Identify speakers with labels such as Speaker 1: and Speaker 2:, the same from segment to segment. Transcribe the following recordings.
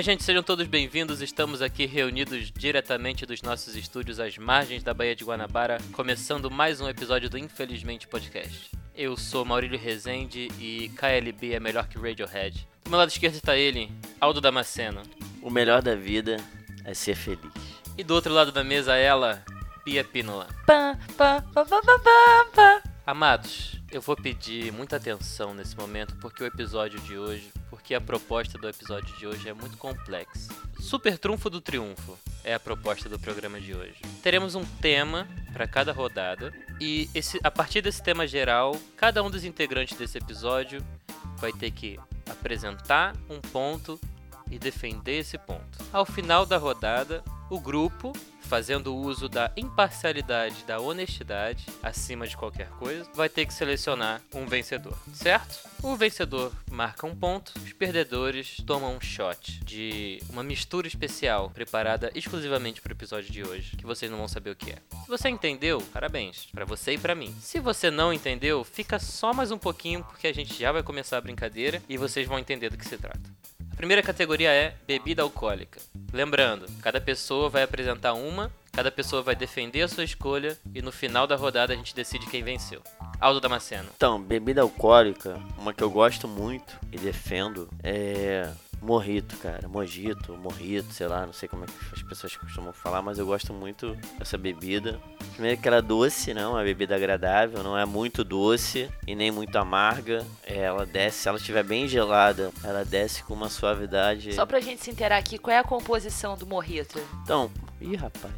Speaker 1: Minha gente, sejam todos bem-vindos. Estamos aqui reunidos diretamente dos nossos estúdios às margens da Baía de Guanabara, começando mais um episódio do Infelizmente Podcast. Eu sou Maurílio Rezende e KLB é melhor que Radiohead. Do meu lado esquerdo está ele, Aldo Damasceno.
Speaker 2: O melhor da vida é ser feliz.
Speaker 1: E do outro lado da mesa, ela, Pia Pínola.
Speaker 3: Pá, pá, pá, pá, pá, pá, pá.
Speaker 1: Amados, eu vou pedir muita atenção nesse momento porque o episódio de hoje, porque a proposta do episódio de hoje é muito complexa. Super trunfo do triunfo é a proposta do programa de hoje. Teremos um tema para cada rodada e esse, a partir desse tema geral, cada um dos integrantes desse episódio vai ter que apresentar um ponto e defender esse ponto. Ao final da rodada, o grupo, fazendo uso da imparcialidade, da honestidade, acima de qualquer coisa, vai ter que selecionar um vencedor, certo? O vencedor marca um ponto, os perdedores tomam um shot de uma mistura especial preparada exclusivamente para o episódio de hoje, que vocês não vão saber o que é. Se você entendeu, parabéns, para você e para mim. Se você não entendeu, fica só mais um pouquinho porque a gente já vai começar a brincadeira e vocês vão entender do que se trata. Primeira categoria é bebida alcoólica. Lembrando, cada pessoa vai apresentar uma, cada pessoa vai defender a sua escolha e no final da rodada a gente decide quem venceu. Aldo Damasceno.
Speaker 2: Então, bebida alcoólica, uma que eu gosto muito e defendo é morrito, cara. Mojito, morrito, sei lá, não sei como é que as pessoas costumam falar, mas eu gosto muito dessa bebida. Primeiro que ela é doce, não, é uma bebida agradável, não é muito doce e nem muito amarga. É, ela desce, se ela estiver bem gelada, ela desce com uma suavidade.
Speaker 3: Só pra gente se inteirar aqui, qual é a composição do morrito?
Speaker 2: Então, ih, rapaz.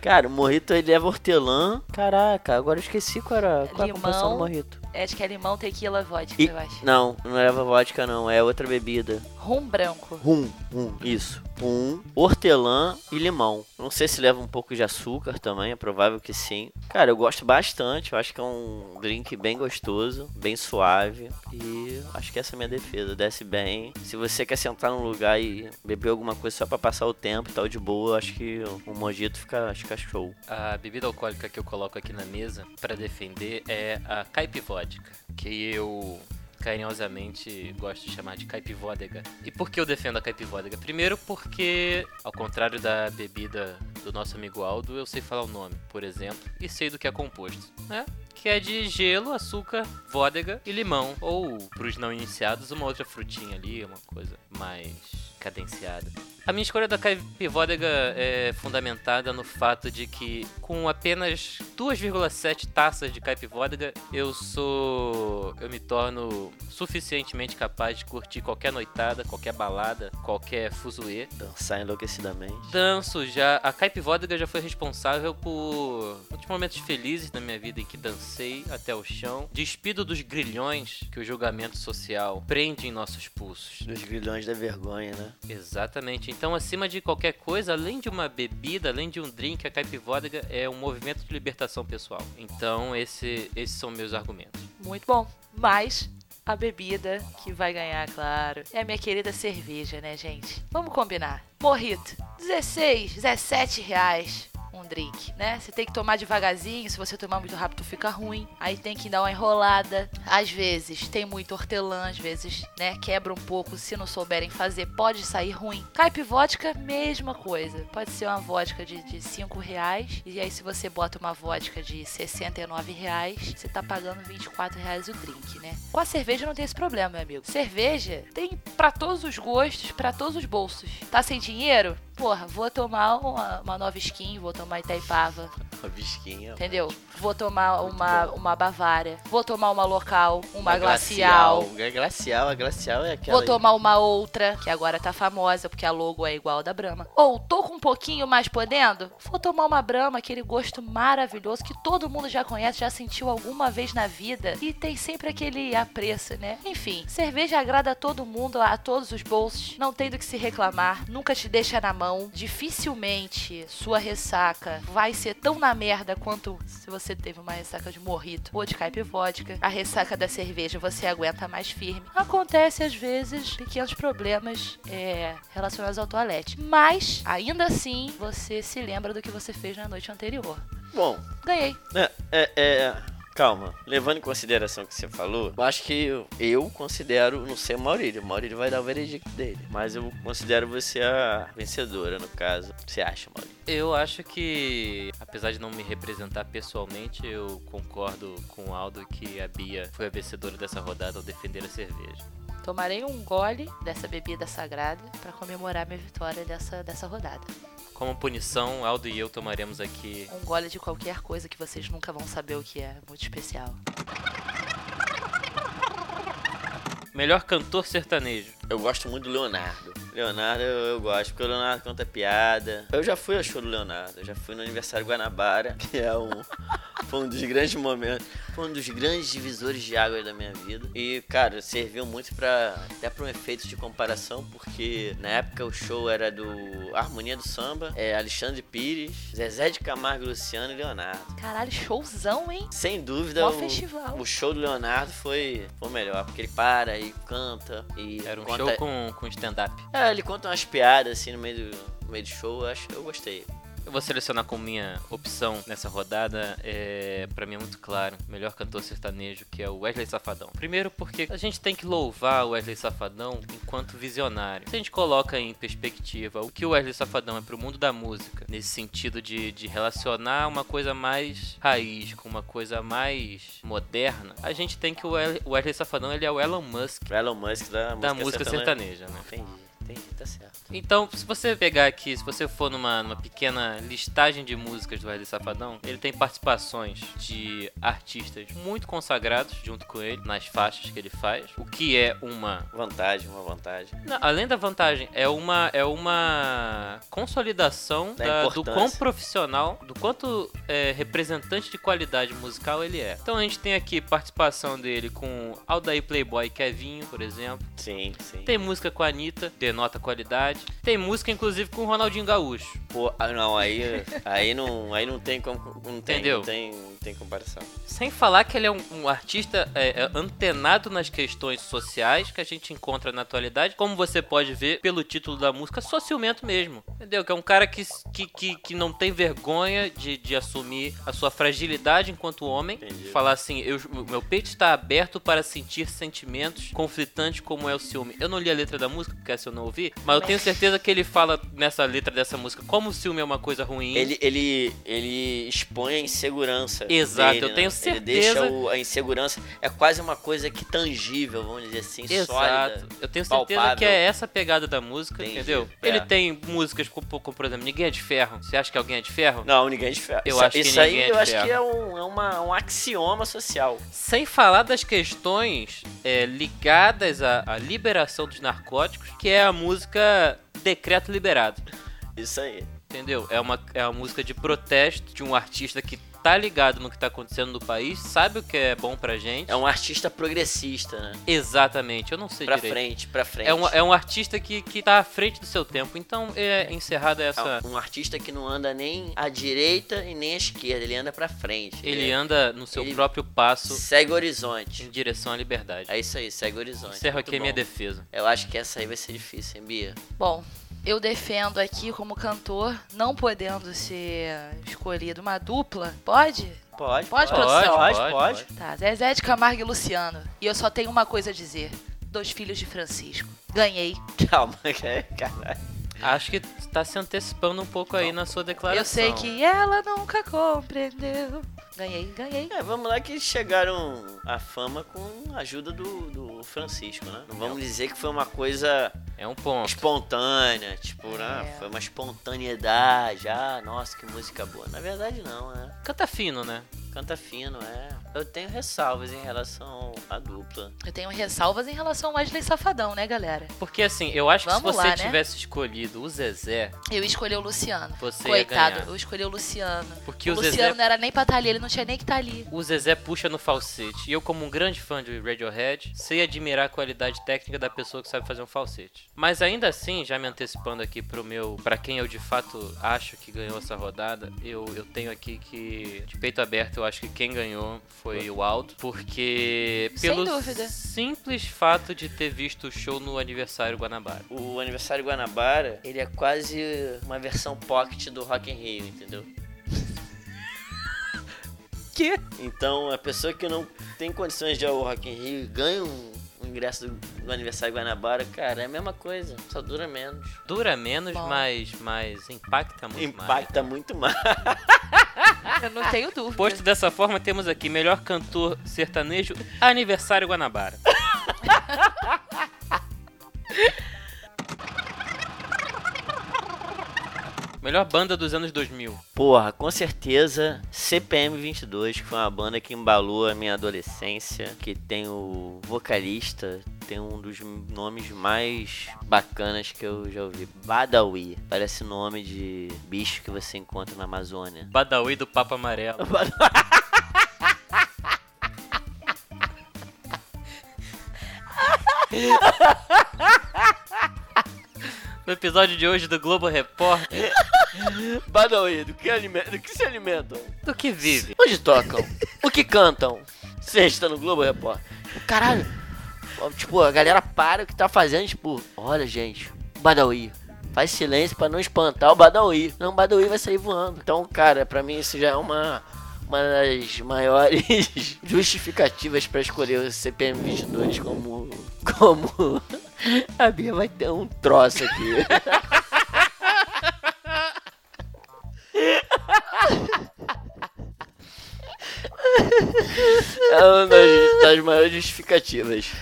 Speaker 2: Cara, o morrito ele leva hortelã. Caraca, agora eu esqueci qual era qual é a composição do
Speaker 3: Limão.
Speaker 2: morrito.
Speaker 3: Acho que é limão, tequila, vodka,
Speaker 2: E-
Speaker 3: eu acho.
Speaker 2: Não, não leva vodka não, é outra bebida.
Speaker 3: Rum branco.
Speaker 2: Rum, rum, isso. Rum, hortelã e limão. Não sei se leva um pouco de açúcar também, é provável que sim. Cara, eu gosto bastante, eu acho que é um drink bem gostoso, bem suave. E acho que essa é a minha defesa, desce bem. Se você quer sentar num lugar e beber alguma coisa só pra passar o tempo e tal de boa, acho que o mojito fica, fica show.
Speaker 1: A bebida alcoólica que eu coloco aqui na mesa para defender é a caipivódica, que eu carinhosamente gosto de chamar de caipivódega. E por que eu defendo a caipivódega? Primeiro porque, ao contrário da bebida do nosso amigo Aldo, eu sei falar o nome, por exemplo, e sei do que é composto, né? Que é de gelo, açúcar, vodega e limão. Ou, pros não iniciados, uma outra frutinha ali, uma coisa mais cadenciada. A minha escolha da caipivódega é fundamentada no fato de que com apenas 2,7 taças de caipivódega eu sou eu me torno suficientemente capaz de curtir qualquer noitada, qualquer balada, qualquer fuzuê.
Speaker 2: Dançar enlouquecidamente.
Speaker 1: Danço já, a caipivódega já foi responsável por muitos momentos felizes na minha vida em que dancei até o chão, despido dos grilhões que o julgamento social prende em nossos pulsos.
Speaker 2: Dos grilhões da vergonha, né?
Speaker 1: Exatamente. Então, acima de qualquer coisa, além de uma bebida, além de um drink, a caipivódega é um movimento de libertação pessoal. Então, esse, esses são meus argumentos.
Speaker 3: Muito bom. Mas a bebida que vai ganhar, claro, é a minha querida cerveja, né, gente? Vamos combinar. Morrito, 16, 17 reais. Um drink, né? Você tem que tomar devagarzinho. Se você tomar muito rápido, fica ruim. Aí tem que dar uma enrolada. Às vezes tem muito hortelã, às vezes, né? Quebra um pouco. Se não souberem fazer, pode sair ruim. Caipivódica, mesma coisa. Pode ser uma vodka de, de 5 reais. E aí, se você bota uma vodka de 69 reais, você tá pagando 24 reais o drink, né? Com a cerveja não tem esse problema, meu amigo. Cerveja tem pra todos os gostos, pra todos os bolsos. Tá sem dinheiro? Porra, vou tomar uma, uma nova skin, vou tomar Itaipava,
Speaker 2: Uma bisquinha.
Speaker 3: entendeu? Vou tomar
Speaker 2: Muito
Speaker 3: uma,
Speaker 2: bom.
Speaker 3: uma Bavária, vou tomar uma local, uma,
Speaker 2: Uma
Speaker 3: glacial.
Speaker 2: glacial. A glacial, a glacial é aquela.
Speaker 3: Vou tomar uma outra, que agora tá famosa, porque a logo é igual a da Brahma. Ou tô com um pouquinho mais podendo? Vou tomar uma Brahma, aquele gosto maravilhoso que todo mundo já conhece, já sentiu alguma vez na vida. E tem sempre aquele apreço, né? Enfim, cerveja agrada a todo mundo, a todos os bolsos. Não tem do que se reclamar, nunca te deixa na mão. Dificilmente sua ressaca vai ser tão na merda quanto se você teve uma ressaca de morrito ou de caipivódica. A ressaca da cerveja você aguenta mais firme. Acontece às vezes pequenos problemas é, relacionados ao toalete. Mas, ainda assim, você se lembra do que você fez na noite anterior.
Speaker 2: Bom,
Speaker 3: Ganhei.
Speaker 2: é, é, é, calma. Levando em consideração o que você falou, eu acho que eu, eu considero, não sei o Maurílio, o Maurílio vai dar o veredicto dele. Mas eu considero você a vencedora, no caso. O que você acha, Maurílio?
Speaker 1: Eu acho que, apesar de não me representar pessoalmente, eu concordo com o Aldo que a Bia foi a vencedora dessa rodada ao defender a cerveja.
Speaker 3: Tomarei um gole dessa bebida sagrada pra comemorar minha vitória dessa, dessa rodada.
Speaker 1: Como punição, Aldo e eu tomaremos aqui.
Speaker 3: Um gole de qualquer coisa que vocês nunca vão saber o que é. Muito especial.
Speaker 1: Melhor cantor sertanejo.
Speaker 2: Eu gosto muito do Leonardo. Leonardo eu, eu gosto, porque o Leonardo conta piada. Eu já fui ao show do Leonardo, eu já fui no aniversário Guanabara, que é um, foi um dos grandes momentos, foi um dos grandes divisores de água da minha vida. E, cara, serviu muito pra, até pra um efeito de comparação, porque na época o show era do Harmonia do Samba, é, Alexandre Pires, Zezé de Camargo, Luciano e Leonardo.
Speaker 3: Caralho, showzão, hein?
Speaker 2: Sem dúvida,
Speaker 3: Mó
Speaker 2: o,
Speaker 3: festival.
Speaker 2: o show do Leonardo foi, foi o melhor, porque ele para e canta e
Speaker 1: Era um
Speaker 2: conta-
Speaker 1: show com, com stand-up.
Speaker 2: É, ele conta umas piadas assim no meio do, no meio do show, eu acho, eu gostei.
Speaker 1: Eu vou selecionar como minha opção nessa rodada. É, para mim é muito claro. Melhor cantor sertanejo, que é o Wesley Safadão. Primeiro porque a gente tem que louvar o Wesley Safadão enquanto visionário. Se a gente coloca em perspectiva o que o Wesley Safadão é pro mundo da música, nesse sentido de, de relacionar uma coisa mais raiz com uma coisa mais moderna, a gente tem que o Wesley- Safadão ele é o Elon Musk
Speaker 2: O Elon Musk da música,
Speaker 1: da música sertaneja, né?
Speaker 2: Entendi, entendi, tá certo.
Speaker 1: Então, se você pegar aqui, se você for numa, numa pequena listagem de músicas do Wesley Safadão, ele tem participações de artistas muito consagrados junto com ele, nas faixas que ele faz, o que é uma.
Speaker 2: Vantagem, uma vantagem.
Speaker 1: Não, além da vantagem, é uma, é uma consolidação
Speaker 2: Da
Speaker 1: da- do quão profissional, do quanto é, representante de qualidade musical ele é. Então a gente tem aqui participação dele com Aldair Playboy e Kevinho, por exemplo.
Speaker 2: Sim, sim.
Speaker 1: Tem música com a Anitta, denota qualidade. Tem música, inclusive, com o Ronaldinho Gaúcho.
Speaker 2: Pô, ah, não, aí, aí não, aí não tem como, não tem,
Speaker 1: Entendeu?
Speaker 2: não tem, tem comparação.
Speaker 1: Sem falar que ele é um, um artista é, é, antenado nas questões sociais que a gente encontra na atualidade, como você pode ver pelo título da música, Sociumento mesmo. Entendeu? Que é um cara que, que, que, que não tem vergonha de, de assumir a sua fragilidade enquanto homem.
Speaker 2: Entendi.
Speaker 1: Falar assim, eu, meu peito está aberto para sentir sentimentos conflitantes como é o ciúme. Eu não li a letra da música, porque essa eu não ouvi, mas eu tenho certeza que ele fala nessa letra dessa música como o ciúme é uma coisa ruim.
Speaker 2: Ele, ele, ele expõe a insegurança.
Speaker 1: Exato,
Speaker 2: dele,
Speaker 1: eu tenho
Speaker 2: né? Ele deixa
Speaker 1: certeza-
Speaker 2: o- a insegurança. É quase uma coisa que tangível, vamos dizer assim,
Speaker 1: Exato.
Speaker 2: sólida.
Speaker 1: Eu tenho certeza
Speaker 2: palpável.
Speaker 1: que é essa a pegada da música,
Speaker 2: Entendi.
Speaker 1: entendeu?
Speaker 2: É.
Speaker 1: Ele tem músicas como, como, por exemplo, Ninguém é de Ferro. Você acha que alguém é de ferro?
Speaker 2: Não, ninguém é de ferro.
Speaker 1: Eu
Speaker 2: isso,
Speaker 1: acho que
Speaker 2: isso aí
Speaker 1: ninguém é
Speaker 2: eu
Speaker 1: de
Speaker 2: acho
Speaker 1: ferro.
Speaker 2: que é, um, é uma, um axioma social.
Speaker 1: Sem falar das questões é, ligadas à, à liberação dos narcóticos, que é a música Decreto Liberado.
Speaker 2: Isso aí.
Speaker 1: Entendeu? É uma, é uma música de protesto de um artista que tá ligado no que tá acontecendo no país, sabe o que é bom pra gente.
Speaker 2: É um artista progressista, né?
Speaker 1: Exatamente, eu não sei
Speaker 2: Pra
Speaker 1: direito.
Speaker 2: frente, pra frente.
Speaker 1: É um, é um artista que, que tá à frente do seu tempo. Então, é encerrada essa.
Speaker 2: É um artista que não anda nem à direita e nem à esquerda, ele anda pra frente.
Speaker 1: Ele anda no seu
Speaker 2: ele-
Speaker 1: próprio passo
Speaker 2: segue o horizonte.
Speaker 1: em direção à liberdade.
Speaker 2: É isso aí, segue o horizonte.
Speaker 1: Encerro
Speaker 2: Muito
Speaker 1: aqui a minha defesa.
Speaker 2: Eu acho que essa aí vai ser difícil, hein, Bia?
Speaker 3: Bom, eu defendo aqui como cantor, não podendo ser escolhido uma dupla. Pode?
Speaker 2: Pode,
Speaker 3: Pode, produção?
Speaker 2: Pode,
Speaker 1: Pode,
Speaker 2: pode.
Speaker 3: Tá, Zezé de Camargo e Luciano. E eu só tenho uma coisa a dizer. Dois filhos de Francisco. Ganhei.
Speaker 2: Calma, caralho.
Speaker 1: Acho que tá se antecipando um pouco aí na sua declaração.
Speaker 3: Eu sei que ela nunca compreendeu. Ganhei, ganhei.
Speaker 2: É, vamos lá que chegaram à fama com a ajuda do, do Francisco, né? Não vamos dizer que foi uma coisa
Speaker 1: É um ponto.
Speaker 2: espontânea, tipo, né?
Speaker 3: É.
Speaker 2: Foi uma espontaneidade. Ah, nossa, que música boa. Na verdade, não, né?
Speaker 1: Canta fino, né?
Speaker 2: Canta fino, é. Eu tenho ressalvas em relação à dupla.
Speaker 3: Eu tenho ressalvas em relação ao Wesley Safadão, né, galera?
Speaker 1: Porque assim, eu acho que
Speaker 3: Vamos
Speaker 1: se você
Speaker 3: lá, né?
Speaker 1: tivesse escolhido o Zezé,
Speaker 3: Eu escolhi o Luciano.
Speaker 1: Você
Speaker 3: Coitado, eu escolhi o Luciano.
Speaker 1: porque
Speaker 3: o
Speaker 1: o,
Speaker 3: Luciano
Speaker 1: Zezé.
Speaker 3: não era nem pra estar ali, ele não tinha nem que estar ali.
Speaker 1: O Zezé puxa no falsete. E eu, como um grande fã de Radiohead, sei admirar a qualidade técnica da pessoa que sabe fazer um falsete. Mas ainda assim, já me antecipando aqui pro meu. para quem eu de fato acho que ganhou essa rodada, eu, eu tenho aqui que, de peito aberto, eu acho que quem ganhou foi o Aldo. Porque.
Speaker 3: Sem
Speaker 1: Pelo
Speaker 3: dúvida.
Speaker 1: simples fato de ter visto o show no aniversário Guanabara.
Speaker 2: O aniversário Guanabara, ele é quase uma versão pocket do Rock in Rio, entendeu?
Speaker 3: quê?
Speaker 2: Então, a pessoa que não tem condições de ir ao Rock in Rio ganha um, um ingresso do, do aniversário Guanabara, cara, é a mesma coisa, só dura menos.
Speaker 1: Dura menos,
Speaker 3: Bom.
Speaker 1: mas, mas impacta muito mais.
Speaker 2: Impacta muito mais.
Speaker 3: Eu não tenho dúvida.
Speaker 1: Posto dessa forma, temos aqui melhor cantor sertanejo, Aniversário Guanabara. melhor banda dos anos 2000.
Speaker 2: Porra, com certeza CPM 22, que foi uma banda que embalou a minha adolescência, que tem o vocalista, tem um dos nomes mais bacanas que eu já ouvi, Badawi. Parece nome de bicho que você encontra na Amazônia.
Speaker 1: Badawi do Papa Amarelo. No episódio de hoje do Globo Repórter,
Speaker 2: Badawi, do que, alime- do que se alimentam?
Speaker 1: do que vive?
Speaker 2: Onde tocam? o que cantam? Sexta no Globo Repórter. Caralho. Tipo, a galera para o que tá fazendo, tipo, olha, gente, Badawi. Faz silêncio pra não espantar o Badawi. Não, o Badawi vai sair voando. Então, cara, pra mim isso já é uma, uma das maiores justificativas pra escolher o CPM 22 como. como. A Bia vai ter um troço aqui. É uma das, das maiores justificativas.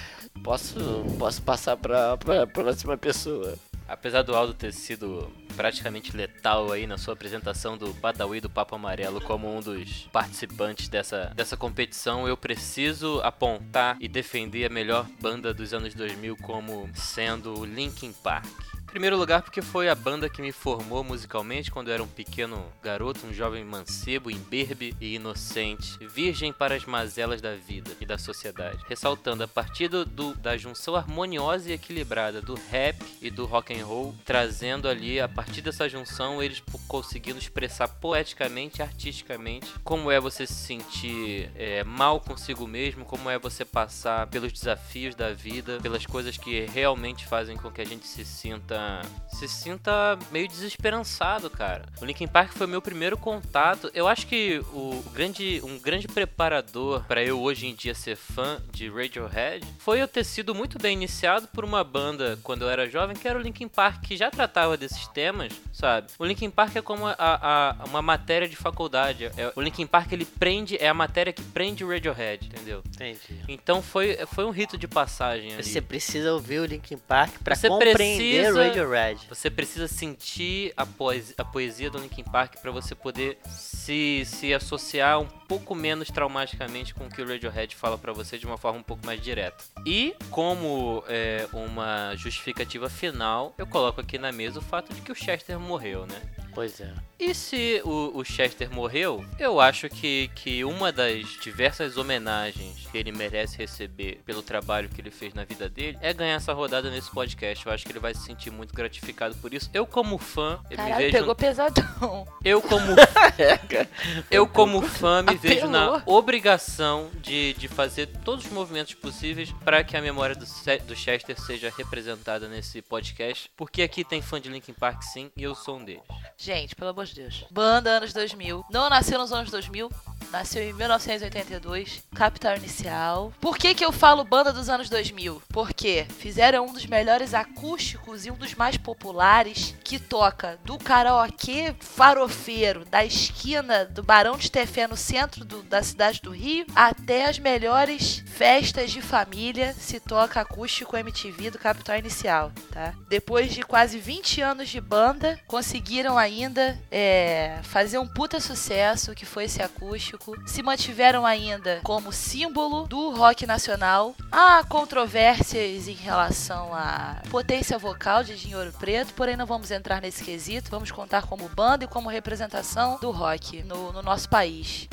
Speaker 2: Posso, posso passar pra, pra próxima pessoa.
Speaker 1: Apesar do Aldo ter sido praticamente letal aí na sua apresentação do Badawi do Papo Amarelo como um dos participantes dessa, dessa competição, eu preciso apontar e defender a melhor banda dos anos 2000 como sendo o Linkin Park. Primeiro lugar, porque foi a banda que me formou musicalmente quando eu era um pequeno garoto, um jovem mancebo, imberbe e inocente, virgem para as mazelas da vida e da sociedade. Ressaltando, a partir do, da junção harmoniosa e equilibrada do rap e do rock and roll, trazendo ali, a partir dessa junção, eles conseguindo expressar poeticamente, artisticamente, como é você se sentir é, mal consigo mesmo, como é você passar pelos desafios da vida, pelas coisas que realmente fazem com que a gente se sinta se sinta meio desesperançado, cara. O Linkin Park foi meu primeiro contato. Eu acho que o grande um grande preparador para eu hoje em dia ser fã de Radiohead foi eu ter sido muito bem iniciado por uma banda quando eu era jovem, que era o Linkin Park, que já tratava desses temas, sabe? O Linkin Park é como a, a- uma matéria de faculdade. É- o Linkin Park ele prende é a matéria que prende o Radiohead, entendeu?
Speaker 2: Entendi.
Speaker 1: Então foi, foi um rito de passagem ali.
Speaker 2: Você precisa ouvir o Linkin Park pra
Speaker 1: Você
Speaker 2: compreender
Speaker 1: precisa-
Speaker 2: Radiohead.
Speaker 1: Você precisa sentir a poesia, a poesia do Linkin Park para você poder se, se associar um pouco menos traumaticamente com o que o Radiohead fala para você de uma forma um pouco mais direta. E como é, uma justificativa final, eu coloco aqui na mesa o fato de que o Chester morreu, né?
Speaker 2: Pois é.
Speaker 1: E se o, o Chester morreu, eu acho que, que uma das diversas homenagens que ele merece receber pelo trabalho que ele fez na vida dele é ganhar essa rodada nesse podcast. Eu acho que ele vai se sentir muito gratificado por isso. Eu, como fã, eu me
Speaker 3: Caralho,
Speaker 1: vejo.
Speaker 3: pegou pesadão.
Speaker 1: Eu, como eu, como fã, me vejo na
Speaker 3: Apelou.
Speaker 1: obrigação de, de fazer todos os movimentos possíveis para que a memória do, do Chester seja representada nesse podcast. Porque aqui tem fã de Linkin Park, sim, e eu sou um deles.
Speaker 3: Gente, pelo amor de Deus. Banda anos 2000. Não nasceu nos anos 2000. Nasceu em 1982. Capital Inicial. Por que que eu falo banda dos anos 2000? Porque fizeram um dos melhores acústicos e um dos mais populares que toca do karaokê farofeiro da esquina do Barão de Tefé no centro do- da cidade do Rio até as melhores festas de família se toca acústico MTV do Capital Inicial, tá? Depois de quase 20 anos de banda, conseguiram ainda é, fazer um puta sucesso que foi esse acústico. Se mantiveram ainda como símbolo do rock nacional. Há controvérsias em relação à potência vocal de Dinheiro Preto, porém não vamos entrar nesse quesito. Vamos contar como banda e como representação do rock no, no nosso país.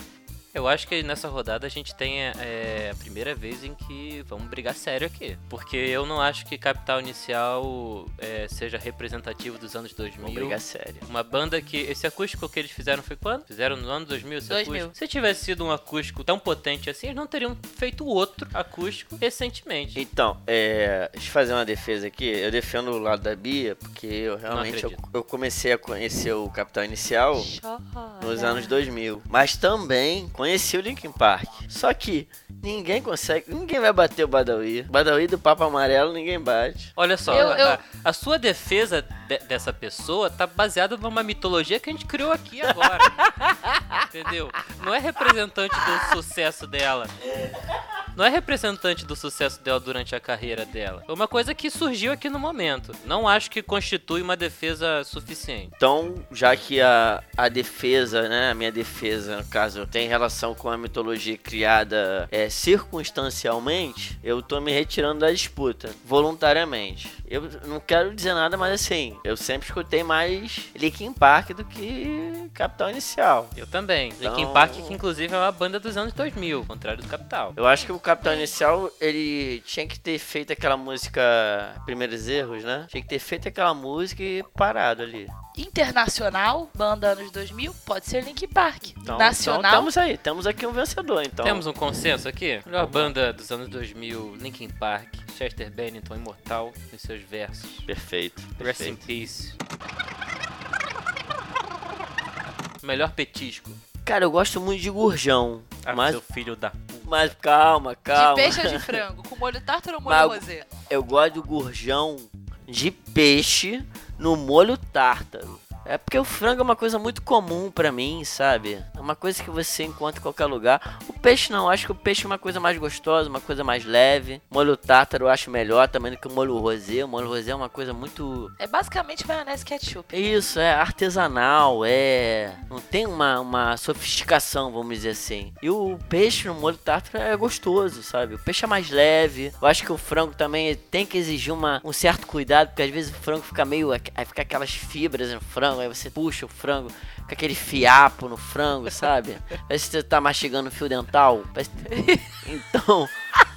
Speaker 1: Eu acho que nessa rodada a gente tem é, a primeira vez em que vamos brigar sério aqui. Porque eu não acho que Capital Inicial é, seja representativo dos anos 2000.
Speaker 2: Vamos brigar sério.
Speaker 1: Uma banda que. Esse acústico que eles fizeram foi quando? Fizeram no ano 2000 esse
Speaker 3: 2000.
Speaker 1: acústico? Se tivesse sido um acústico tão potente assim, eles não teriam feito outro acústico recentemente.
Speaker 2: Então, é, deixa eu fazer uma defesa aqui. Eu defendo o lado da Bia, porque eu realmente eu, eu comecei a conhecer o Capital Inicial
Speaker 3: Chora.
Speaker 2: nos anos 2000. Mas também conheci o Linkin Park. Só que ninguém consegue, ninguém vai bater o Badawi. Badawi do Papa Amarelo ninguém bate.
Speaker 1: Olha só,
Speaker 3: Eu-
Speaker 1: a,
Speaker 3: eu-
Speaker 1: a- a sua defesa de- dessa pessoa tá baseada numa mitologia que a gente criou aqui agora. Entendeu? Não é representante do sucesso dela. Não é representante do sucesso dela durante a carreira dela. É uma coisa que surgiu aqui no momento. Não acho que constitui uma defesa suficiente.
Speaker 2: Então, já que a, a defesa, né, a minha defesa, no caso, tem relação com a mitologia criada é, circunstancialmente, eu tô me retirando da disputa, voluntariamente. Eu não quero dizer nada, mas assim, eu sempre escutei mais Linkin Park do que Capital Inicial.
Speaker 1: Eu também.
Speaker 2: Então-
Speaker 1: Linkin Park, que inclusive é uma banda dos anos 2000, ao contrário do Capital.
Speaker 2: Eu acho que o Capital Inicial, ele tinha que ter feito aquela música Primeiros Erros, né? Tinha que ter feito aquela música e parado ali.
Speaker 3: Internacional, banda anos 2000, pode ser Link Park.
Speaker 2: Então,
Speaker 3: Nacional,
Speaker 2: então temos aí, temos aqui um vencedor, então.
Speaker 1: Temos um consenso aqui? Melhor banda dos anos 2000, Linkin Park, Chester Bennington, imortal, em seus versos.
Speaker 2: Perfeito,
Speaker 1: Rest in
Speaker 2: perfeito.
Speaker 1: peace. Melhor petisco.
Speaker 2: Cara, eu gosto muito de gurjão.
Speaker 1: Ah,
Speaker 2: mas,
Speaker 1: seu filho da...
Speaker 2: mas calma, calma.
Speaker 3: de peixe ou de frango? Com molho tártaro ou molho
Speaker 2: Mas-
Speaker 3: rosé?
Speaker 2: Eu gosto do gurjão de peixe no molho tártaro. É porque o frango é uma coisa muito comum pra mim, sabe? É uma coisa que você encontra em qualquer lugar. O peixe não, acho que o peixe é uma coisa mais gostosa, uma coisa mais leve. Molho tártaro eu acho melhor também do que o molho rosé. O molho rosé é uma coisa muito
Speaker 3: É basicamente maionese ketchup.
Speaker 2: Isso, é artesanal, é. Não tem uma, uma sofisticação, vamos dizer assim. E o peixe no molho tártaro é gostoso, sabe? O peixe é mais leve. Eu acho que o frango também tem que exigir uma, um certo cuidado, porque às vezes o frango fica meio. Aí fica aquelas fibras no frango, aí você puxa o frango, fica aquele fiapo no frango, sabe? Parece que você tá mastigando fio dental. Parece- Então,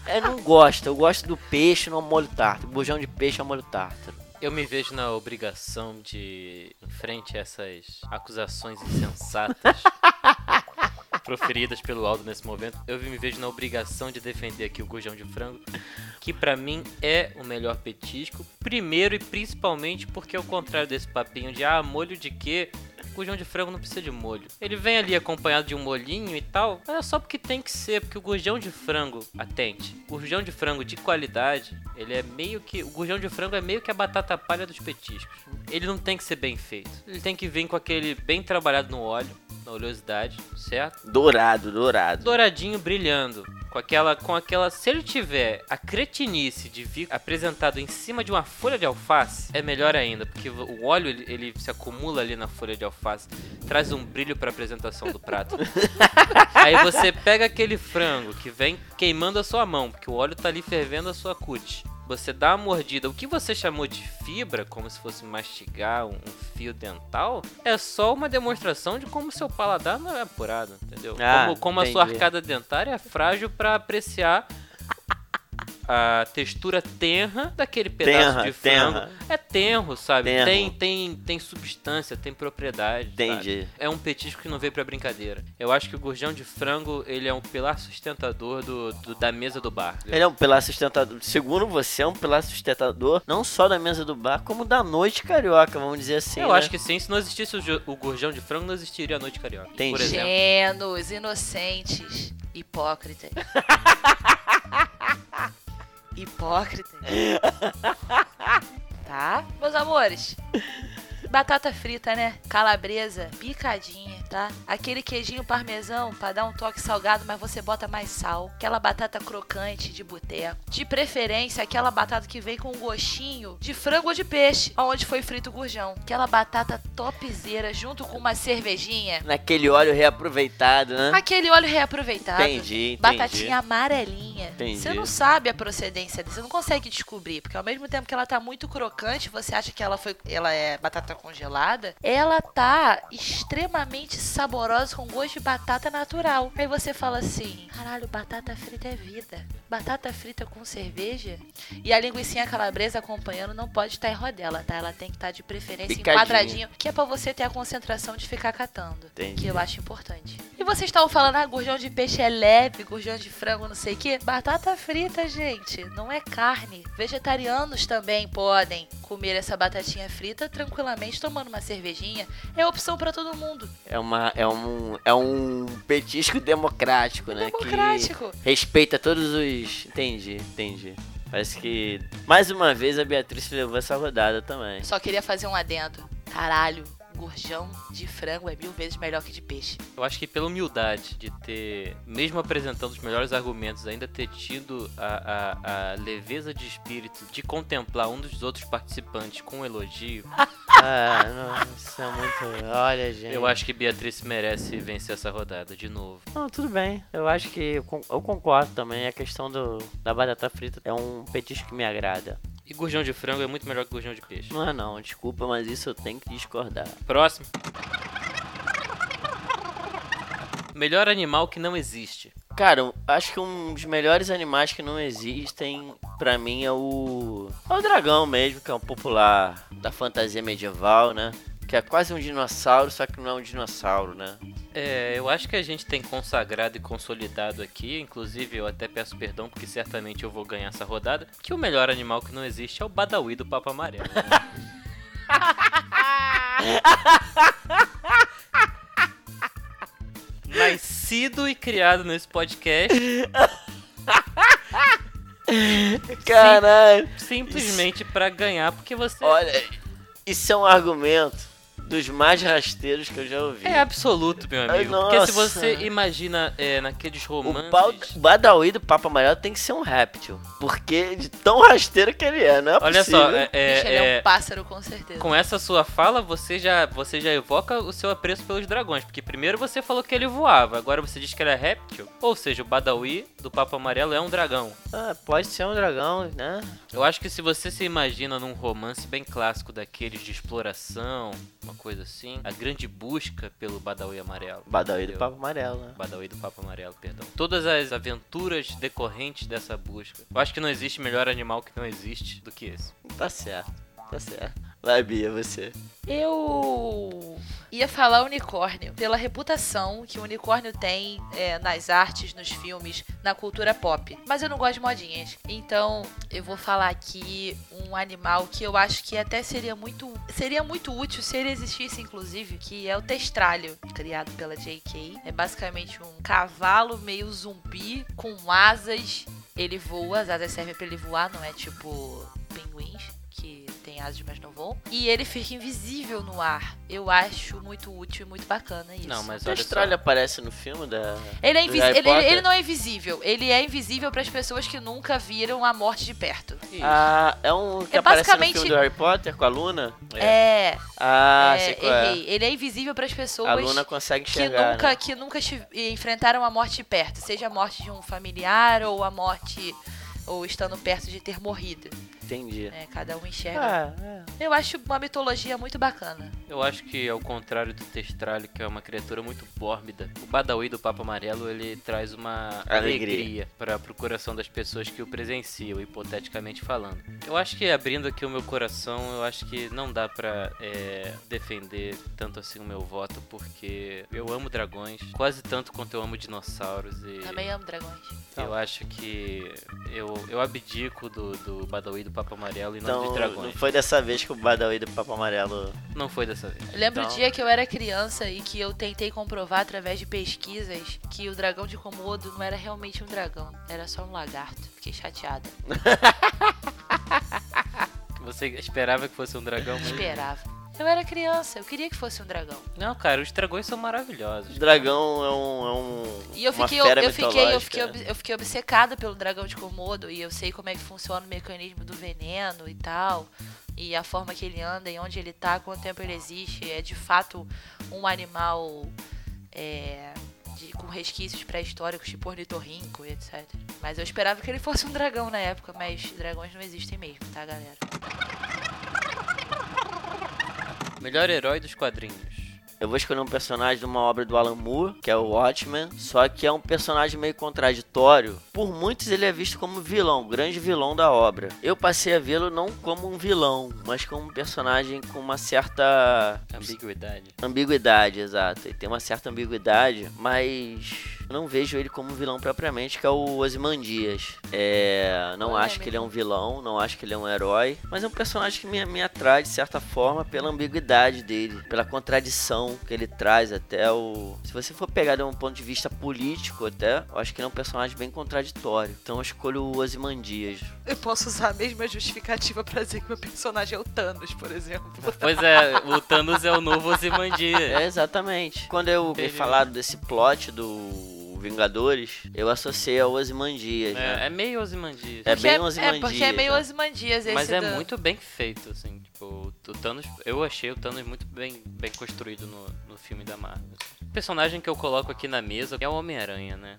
Speaker 2: eu não gosto. Eu gosto do peixe no molho tártaro. Bujão de peixe ao molho tártaro.
Speaker 1: Eu me vejo na obrigação de, em frente a essas acusações insensatas proferidas pelo Aldo nesse momento, eu me vejo na obrigação de defender aqui o gurjão de frango, que pra mim é o melhor petisco, primeiro e principalmente porque ao contrário desse papinho de ah, molho de quê? Gurjão de frango não precisa de molho. Ele vem ali acompanhado de um molhinho e tal, mas é só porque tem que ser, porque o gurjão de frango, atente, gurjão de frango de qualidade, ele é meio que. O gurjão de frango é meio que a batata palha dos petiscos. Ele não tem que ser bem feito. Ele tem que vir com aquele bem trabalhado no óleo, na oleosidade, certo?
Speaker 2: Dourado, dourado.
Speaker 1: douradinho brilhando. Com aquela, com aquela. Se ele tiver a cretinice de vir apresentado em cima de uma folha de alface, é melhor ainda, porque o óleo ele, ele se acumula ali na folha de alface, traz um brilho pra apresentação do prato. Aí você pega aquele frango que vem queimando a sua mão, porque o óleo tá ali fervendo a sua cut. Você dá uma mordida, o que você chamou de fibra, como se fosse mastigar um, fio dental, é só uma demonstração de como seu paladar não é apurado, entendeu?
Speaker 2: Ah,
Speaker 1: como como a sua arcada dentária é frágil pra apreciar a textura tenra daquele pedaço
Speaker 2: Tenra,
Speaker 1: de frango.
Speaker 2: tenra.
Speaker 1: É tenro, sabe?
Speaker 2: Tenro.
Speaker 1: Tem, tem, tem substância, tem propriedade. sabe?
Speaker 2: Entendi.
Speaker 1: É um petisco que não veio pra brincadeira. Eu acho que o gurjão de frango, ele é um pilar sustentador do, do- da mesa do bar.
Speaker 2: Ele é um pilar sustentador. Segundo você, é um pilar sustentador não só da mesa do bar, como da noite carioca, vamos dizer assim.
Speaker 1: Eu
Speaker 2: né?
Speaker 1: acho que sim, se não existisse o, o gurjão de frango, não existiria a noite carioca.
Speaker 2: Entendi.
Speaker 1: Por exemplo.
Speaker 3: Ingênuos, inocentes, hipócritas. hipócritas. tá? Meus amores. Batata frita, né? Calabresa, picadinha, tá? Aquele queijinho parmesão pra dar um toque salgado, mas você bota mais sal. Aquela batata crocante de boteco. De preferência, aquela batata que vem com um gostinho de frango ou de peixe, onde foi frito o gurjão. Aquela batata topzera junto com uma cervejinha.
Speaker 2: Naquele óleo reaproveitado, né?
Speaker 3: Aquele óleo reaproveitado.
Speaker 2: Entendi, entendi.
Speaker 3: Batatinha amarelinha.
Speaker 2: Entendi.
Speaker 3: Você não sabe a procedência você não consegue descobrir, porque ao mesmo tempo que ela tá muito crocante, você acha que ela foi, ela é batata congelada, ela tá extremamente saborosa com gosto de batata natural. Aí você fala assim: "Caralho, batata frita é vida. Batata frita com cerveja e a linguiça calabresa acompanhando não pode estar em rodela, tá? Ela tem que estar de preferência
Speaker 2: Picadinha.
Speaker 3: enquadradinho, que é pra você ter a concentração de ficar catando,
Speaker 2: Entendi.
Speaker 3: que eu acho importante. E vocês estavam falando, ah, gurjão de peixe é leve, gurjão de frango não sei o quê. Batata frita, gente, não é carne. Vegetarianos também podem comer essa batatinha frita tranquilamente tomando uma cervejinha. É opção pra todo mundo.
Speaker 2: É, uma, é, um, é um petisco democrático, né?
Speaker 3: Democrático.
Speaker 2: Que respeita todos os. Entendi, entendi. Parece que mais uma vez a Beatriz levou essa rodada também.
Speaker 3: Só queria fazer um adendo. Caralho, gurjão de frango é mil vezes melhor que de peixe.
Speaker 1: Eu acho que pela humildade de ter, mesmo apresentando os melhores argumentos, ainda ter tido a, a, a leveza de espírito de contemplar um dos outros participantes com um elogio,
Speaker 2: Ah, não, isso é muito. Olha, gente.
Speaker 1: eu acho que Beatriz merece vencer essa rodada de novo.
Speaker 2: Não, tudo bem. Eu acho que eu concordo também. A questão do, da batata frita é um petisco que me agrada.
Speaker 1: E gurjão de frango é muito melhor que gurjão de peixe.
Speaker 2: Não é não, desculpa, mas isso eu tenho que discordar.
Speaker 1: Próximo. Melhor animal que não existe.
Speaker 2: Cara, acho que um dos melhores animais que não existem, pra mim, é o. É o dragão mesmo, que é um popular da fantasia medieval, né? Que é quase um dinossauro, só que não é um dinossauro, né?
Speaker 1: É, eu acho que a gente tem consagrado e consolidado aqui, inclusive eu até peço perdão porque certamente eu vou ganhar essa rodada, que o melhor animal que não existe é o badawi do Papa Amarelo. Nascido e criado nesse podcast,
Speaker 2: Caralho!
Speaker 1: simplesmente pra ganhar, porque você
Speaker 2: Olha, isso é um argumento dos mais rasteiros que eu já ouvi.
Speaker 1: é absoluto, meu
Speaker 2: Ai,
Speaker 1: amigo. Porque se você imagina é, naqueles
Speaker 2: O
Speaker 1: romances.
Speaker 2: pau- o Badawi do Papo Amarelo tem que ser um réptil. Porque de tão rasteiro que ele é, não é
Speaker 1: Olha
Speaker 2: possível.
Speaker 1: só, é, é-
Speaker 3: Bicho, ele é
Speaker 1: é-
Speaker 3: um pássaro com certeza.
Speaker 1: com essa sua fala, você já, você já evoca o seu apreço pelos dragões. Porque primeiro você falou que ele voava, agora você diz que ele é réptil. Ou seja, o Badawi do Papo Amarelo é um dragão.
Speaker 2: Ah, pode ser um dragão, né?
Speaker 1: Eu acho que se você se imagina num romance bem clássico daqueles de exploração, uma coisa assim, a grande busca pelo Badawi amarelo.
Speaker 2: Badawi do? Papo Amarelo, né?
Speaker 1: Badawi do Papo Amarelo, perdão. Todas as aventuras decorrentes dessa busca. Eu acho que não existe melhor animal que não existe do que esse.
Speaker 2: Tá certo, tá certo. Vai, Bia, você.
Speaker 3: Eu ia falar unicórnio, pela reputação que o unicórnio tem é, nas artes, nos filmes, na cultura pop. Mas eu não gosto de modinhas. Então, eu vou falar aqui um animal que eu acho que até seria muito, seria muito útil se ele existisse, inclusive, que é o testralho, criado pela J.K. É basicamente um cavalo meio zumbi com asas. Ele voa, as asas servem pra ele voar, não é tipo pinguins que tem asas, mas não voam. E ele fica invisível no ar. Eu acho muito útil e muito bacana isso.
Speaker 1: Não, mas
Speaker 2: O
Speaker 1: só.
Speaker 2: aparece no filme da.
Speaker 3: Ele, é invis- ele, ele- não é invisível. Ele é invisível para as pessoas que nunca viram a morte de perto.
Speaker 1: Isso.
Speaker 2: Ah, é um que
Speaker 3: É
Speaker 2: aparece
Speaker 3: basicamente-
Speaker 2: no filme do Harry Potter com a Luna?
Speaker 3: É,
Speaker 2: Ah,
Speaker 3: é,
Speaker 2: sei qual é.
Speaker 3: errei. Ele é invisível para as pessoas
Speaker 2: A Luna consegue
Speaker 3: que nunca,
Speaker 2: né?
Speaker 3: que nunca enfrentaram a morte de perto. Seja a morte de um familiar ou a morte. ou estando perto de ter morrido.
Speaker 2: Entendi.
Speaker 3: né? Cada um enxerga.
Speaker 2: Ah, é.
Speaker 3: Eu acho uma mitologia muito bacana.
Speaker 1: Eu acho que, ao contrário do Testralho, que é uma criatura muito mórbida, o Badawi do Papo Amarelo, ele traz uma
Speaker 2: Alegria.
Speaker 1: alegria para pro coração das pessoas que o presenciam, hipoteticamente falando. Eu acho que, abrindo aqui o meu coração, eu acho que não dá pra é, defender tanto assim o meu voto, porque eu amo dragões, quase tanto quanto eu amo dinossauros, e
Speaker 3: Também amo dragões.
Speaker 1: eu acho que eu, eu abdico do, do Badawi do Papo Amarelo nome
Speaker 2: Então, não
Speaker 1: dragões.
Speaker 2: foi dessa vez que o Badawi do Papo Amarelo.
Speaker 1: Não foi dessa vez.
Speaker 3: Eu lembro
Speaker 2: Então-
Speaker 3: o dia que eu era criança e que eu tentei comprovar através de pesquisas que o dragão de Komodo não era realmente um dragão, era só um lagarto. Fiquei chateada.
Speaker 1: Você esperava que fosse um dragão mesmo?
Speaker 3: Esperava. Eu era criança, eu queria que fosse um dragão.
Speaker 1: Não, cara, os dragões são maravilhosos.
Speaker 2: O dragão é um. É um
Speaker 3: E eu
Speaker 2: uma
Speaker 3: fiquei, eu,
Speaker 2: fera
Speaker 3: eu fiquei, eu fiquei, ob- eu fiquei obcecada pelo dragão de Komodo e eu sei como é que funciona o mecanismo do veneno e tal. E a forma que ele anda e onde ele tá, quanto tempo ele existe. É de fato um animal é, de- com resquícios pré-históricos, tipo ornitorrinco e etc. Mas eu esperava que ele fosse um dragão na época, mas dragões não existem mesmo, tá, galera?
Speaker 1: Melhor herói dos quadrinhos.
Speaker 2: Eu vou escolher um personagem de uma obra do Alan Moore, que é o Watchmen, só que é um personagem meio contraditório. Por muitos ele é visto como vilão, grande vilão da obra. Eu passei a vê-lo não como um vilão, mas como um personagem com uma certa
Speaker 1: Ambiguidade.
Speaker 2: ambiguidade, exato. Ele tem uma certa ambiguidade, mas eu não vejo ele como um vilão propriamente, que é o Ozymandias. É, não acho que ele é um vilão, não acho que ele é um herói, mas é um personagem que me, me atrai de certa forma pela ambiguidade dele, pela contradição que ele traz até o. Se você for pegar de um ponto de vista político até, eu acho que ele é um personagem bem contraditório. Então eu escolho o Ozymandias.
Speaker 3: Eu posso usar a mesma justificativa pra dizer que meu personagem é o Thanos, por exemplo.
Speaker 1: Pois é, o Thanos é o novo Ozymandias.
Speaker 2: É, exatamente. Quando eu vi
Speaker 1: Entendi.
Speaker 2: falado desse plot do Vingadores, eu associei ao Ozymandias, né?
Speaker 1: É, é meio Ozymandias.
Speaker 2: É bem
Speaker 3: é,
Speaker 2: Ozymandias,
Speaker 3: porque é meio
Speaker 2: né?
Speaker 3: Ozymandias esse
Speaker 1: Mas é
Speaker 3: do-
Speaker 1: muito bem feito, assim. Tipo, o Thanos. Eu achei o Thanos muito bem, bem construído no filme da Marvel. O personagem que eu coloco aqui na mesa é o Homem-Aranha, né?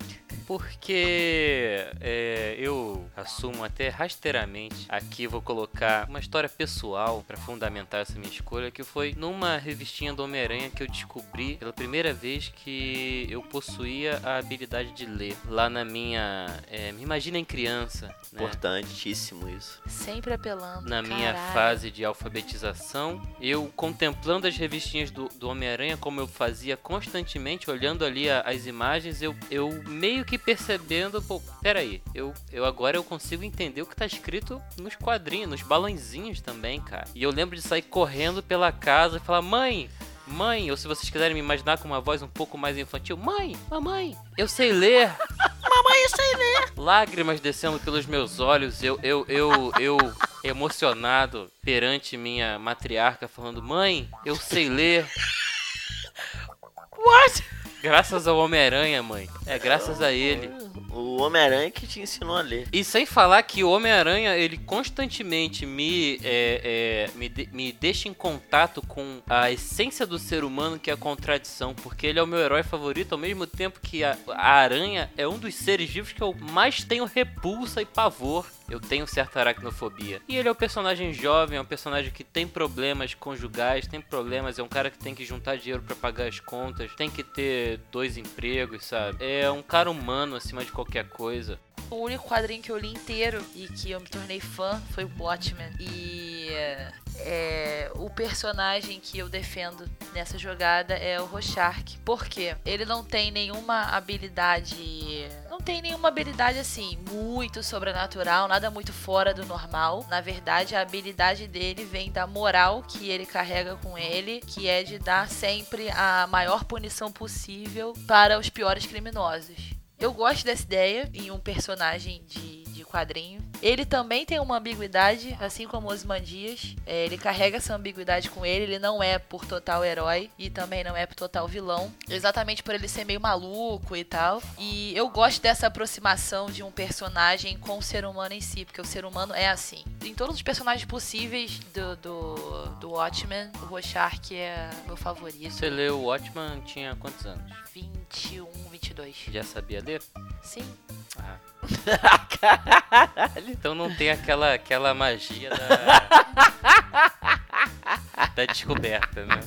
Speaker 1: Porque é, eu assumo até rasteiramente aqui vou colocar uma história pessoal pra fundamentar essa minha escolha, que foi numa revistinha do Homem-Aranha que eu descobri pela primeira vez que eu possuía a habilidade de ler. Lá na minha. É, me imagina em criança. Né?
Speaker 2: Importantíssimo isso.
Speaker 3: Sempre apelando.
Speaker 1: na minha
Speaker 3: caralho.
Speaker 1: fase de alfabetização, eu contemplando as revistinhas do, do Homem-Aranha, como eu fazia constantemente, olhando ali a- as imagens, eu, eu meio que percebendo, pô, peraí, eu, eu agora eu consigo entender o que tá escrito nos quadrinhos, nos balãozinhos também, cara. E eu lembro de sair correndo pela casa e falar, mãe, mãe, ou se vocês quiserem me imaginar com uma voz um pouco mais infantil, mãe, mamãe, eu sei ler. Mamãe, eu sei ler. Lágrimas descendo pelos meus olhos, eu, eu, eu, eu emocionado perante minha matriarca falando, mãe, eu sei ler.
Speaker 3: What?
Speaker 1: Graças ao Homem-Aranha, mãe. É graças a ele.
Speaker 2: O Homem-Aranha que te ensinou a ler.
Speaker 1: E sem falar que o Homem-Aranha, ele constantemente me, é, é, me, de- me deixa em contato com a essência do ser humano, que é a contradição. Porque ele é o meu herói favorito, ao mesmo tempo que a, a aranha é um dos seres vivos que eu mais tenho repulsa e pavor. Eu tenho certa aracnofobia. E ele é um personagem jovem, é um personagem que tem problemas conjugais, tem problemas, é um cara que tem que juntar dinheiro pra pagar as contas, tem que ter dois empregos, sabe? É um cara humano acima de qualquer coisa.
Speaker 3: O único quadrinho que eu li inteiro e que eu me tornei fã foi o Watchmen. E é, o personagem que eu defendo nessa jogada é o Rorschach. Por quê? Ele não tem nenhuma habilidade. Não tem nenhuma habilidade assim, muito sobrenatural, nada muito fora do normal. Na verdade, a habilidade dele vem da moral que ele carrega com ele, que é de dar sempre a maior punição possível para os piores criminosos. Eu gosto dessa ideia em um personagem de quadrinho. Ele também tem uma ambiguidade, assim como Osmandias. É, ele carrega essa ambiguidade com ele. Ele não é por total herói e também não é por total vilão. Exatamente por ele ser meio maluco e tal. E eu gosto dessa aproximação de um personagem com o ser humano em si, porque o ser humano é assim. Em todos os personagens possíveis do, do, do Watchmen, o Rorschach é meu favorito.
Speaker 1: Você leu o Watchman tinha quantos anos?
Speaker 3: 21, 22.
Speaker 1: Já sabia ler?
Speaker 3: Sim.
Speaker 1: Ah. Então não tem aquela, aquela magia da. da descoberta, né?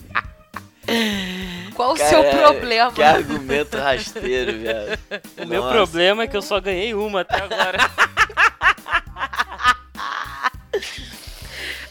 Speaker 3: Qual o seu
Speaker 2: Caralho,
Speaker 3: problema?
Speaker 2: Que argumento rasteiro, viado.
Speaker 1: O meu
Speaker 2: Nossa.
Speaker 1: problema é que eu só ganhei uma até agora.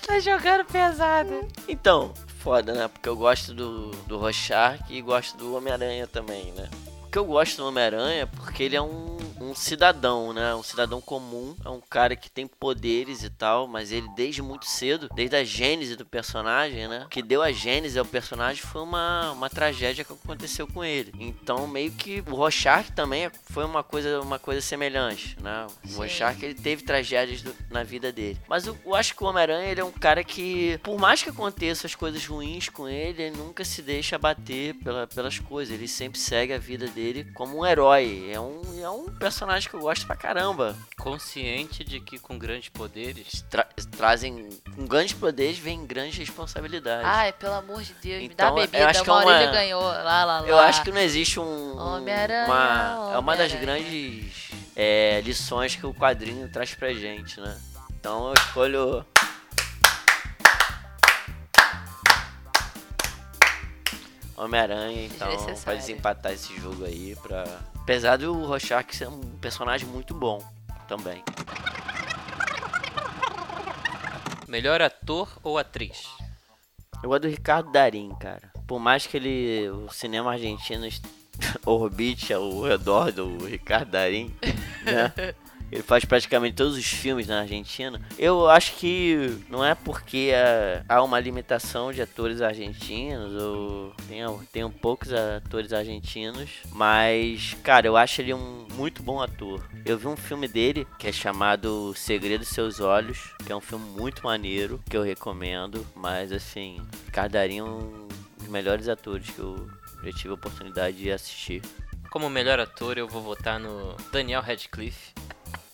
Speaker 3: Tá jogando pesado.
Speaker 2: Então, foda, né? Porque eu gosto do, do Rorschach e gosto do Homem-Aranha também, né? Porque eu gosto do Homem-Aranha porque ele é um, um cidadão, né? Um cidadão comum. É um cara que tem poderes e tal, mas ele desde muito cedo, desde a gênese do personagem, né? O que deu a gênese ao personagem foi uma, uma tragédia que aconteceu com ele. Então, meio que o Rorschach também foi uma coisa, uma coisa semelhante, né? O
Speaker 3: Sim.
Speaker 2: Rorschach ele teve tragédias do- na vida dele. Mas eu, eu acho que o Homem-Aranha ele é um cara que, por mais que aconteçam as coisas ruins com ele, ele nunca se deixa abater pela, pelas coisas. Ele sempre segue a vida dele como um herói. É um, é um personagem que eu gosto pra caramba.
Speaker 1: Consciente de que com grandes poderes.
Speaker 2: Tra- trazem. Com grandes poderes vem grandes responsabilidades.
Speaker 3: Ai, pelo amor de Deus, me
Speaker 2: Então,
Speaker 3: dá
Speaker 2: eu
Speaker 3: bebida.
Speaker 2: acho que
Speaker 3: uma
Speaker 2: é uma-
Speaker 3: ganhou. Lá, lá, lá.
Speaker 2: Eu acho que não existe um.
Speaker 3: Homem-Aranha,
Speaker 2: uma, é uma das grandes é, lições que o quadrinho traz pra gente, né? Então eu escolho. Homem-Aranha, então vai
Speaker 3: Desnecessário.
Speaker 2: desempatar esse jogo aí pra. Apesar do Rorschach ser um personagem muito bom também.
Speaker 1: Melhor ator ou atriz?
Speaker 2: Eu gosto do Ricardo Darim, cara. Por mais que ele. o cinema argentino orbite ao redor do Ricardo Darim, né? Ele faz praticamente todos os filmes na Argentina. Eu acho que não é porque ah, há uma limitação de atores argentinos, ou tem, tem poucos atores argentinos, mas, cara, eu acho ele um muito bom ator. Eu vi um filme dele que é chamado Segredo Seus Olhos, que é um filme muito maneiro, que eu recomendo, mas assim, Darim é um dos melhores atores que eu já tive a oportunidade de assistir.
Speaker 1: Como melhor ator, eu vou votar no Daniel Radcliffe.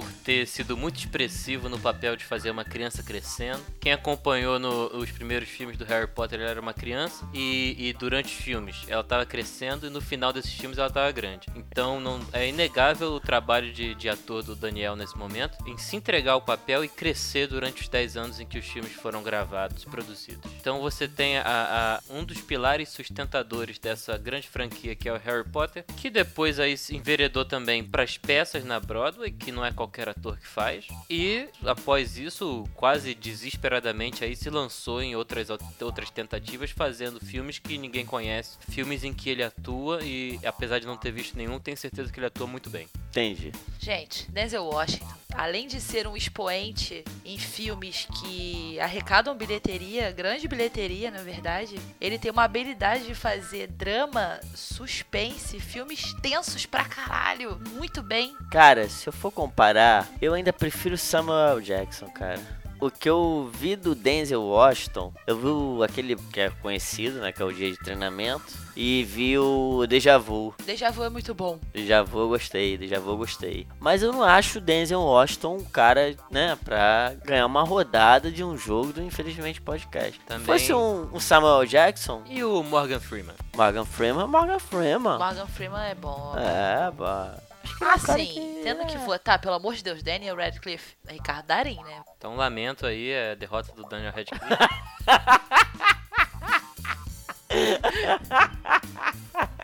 Speaker 1: Por ter sido muito expressivo no papel de fazer uma criança crescendo. Quem acompanhou no- os primeiros filmes do Harry Potter, ela era uma criança. E, e durante os filmes, ela estava crescendo. E no final desses filmes, ela estava grande. Então, não, é inegável o trabalho de, de ator do Daniel nesse momento. Em se entregar ao papel e crescer durante os 10 anos em que os filmes foram gravados, produzidos. Então, você tem a- a- um dos pilares sustentadores dessa grande franquia que é o Harry Potter, que depois aí se enveredou também para as peças na Broadway, que não é qualquer ator que faz. E após isso, quase desesperadamente aí se lançou em outras outras tentativas fazendo filmes que ninguém conhece, filmes em que ele atua e apesar de não ter visto nenhum, tenho certeza que ele atua muito bem.
Speaker 2: Entendi.
Speaker 3: Gente, Denzel Washington, além de ser um expoente em filmes que arrecadam bilheteria, grande bilheteria, na verdade, ele tem uma habilidade de fazer drama, suspense, filmes tensos pra caralho, muito bem.
Speaker 2: Cara, se eu for comparar, eu ainda prefiro Samuel Jackson, cara. O que eu vi do Denzel Washington, eu vi o- aquele que é conhecido, né, que é o dia de treinamento, e vi o Deja Vu.
Speaker 3: Deja Vu é muito bom.
Speaker 2: Deja Vu eu gostei, Deja Vu eu gostei. Mas eu não acho o Denzel Washington um cara, né, pra ganhar uma rodada de um jogo do Infelizmente Podcast.
Speaker 1: Também-
Speaker 2: Se fosse um, um Samuel Jackson,
Speaker 1: E o Morgan Freeman?
Speaker 2: Morgan Freeman, Morgan Freeman.
Speaker 3: Morgan Freeman é bom.
Speaker 2: É, bah. Acho que ele é um cara
Speaker 3: Assim, tendo que votar, pelo amor de Deus, Daniel Radcliffe, Ricardo Darim, né?
Speaker 1: Então lamento aí a derrota do Daniel Radcliffe.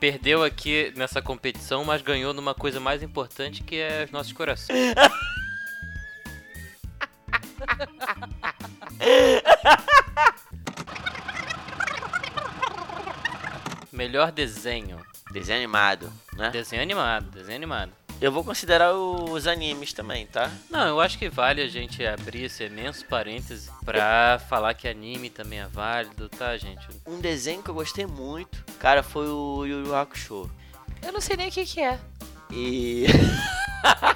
Speaker 1: Perdeu aqui nessa competição, mas ganhou numa coisa mais importante que é os nossos corações. Melhor desenho.
Speaker 2: Desenho animado, né?
Speaker 1: Desenho animado, desenho animado.
Speaker 2: Eu vou considerar os animes também, tá?
Speaker 1: Não, eu acho que vale a gente abrir esse imenso parêntese pra falar que anime também é válido, tá, gente?
Speaker 2: Um desenho que eu gostei muito, cara, foi o Yu Yu Hakusho.
Speaker 3: Eu não sei nem o que, que é.
Speaker 2: E
Speaker 3: Eu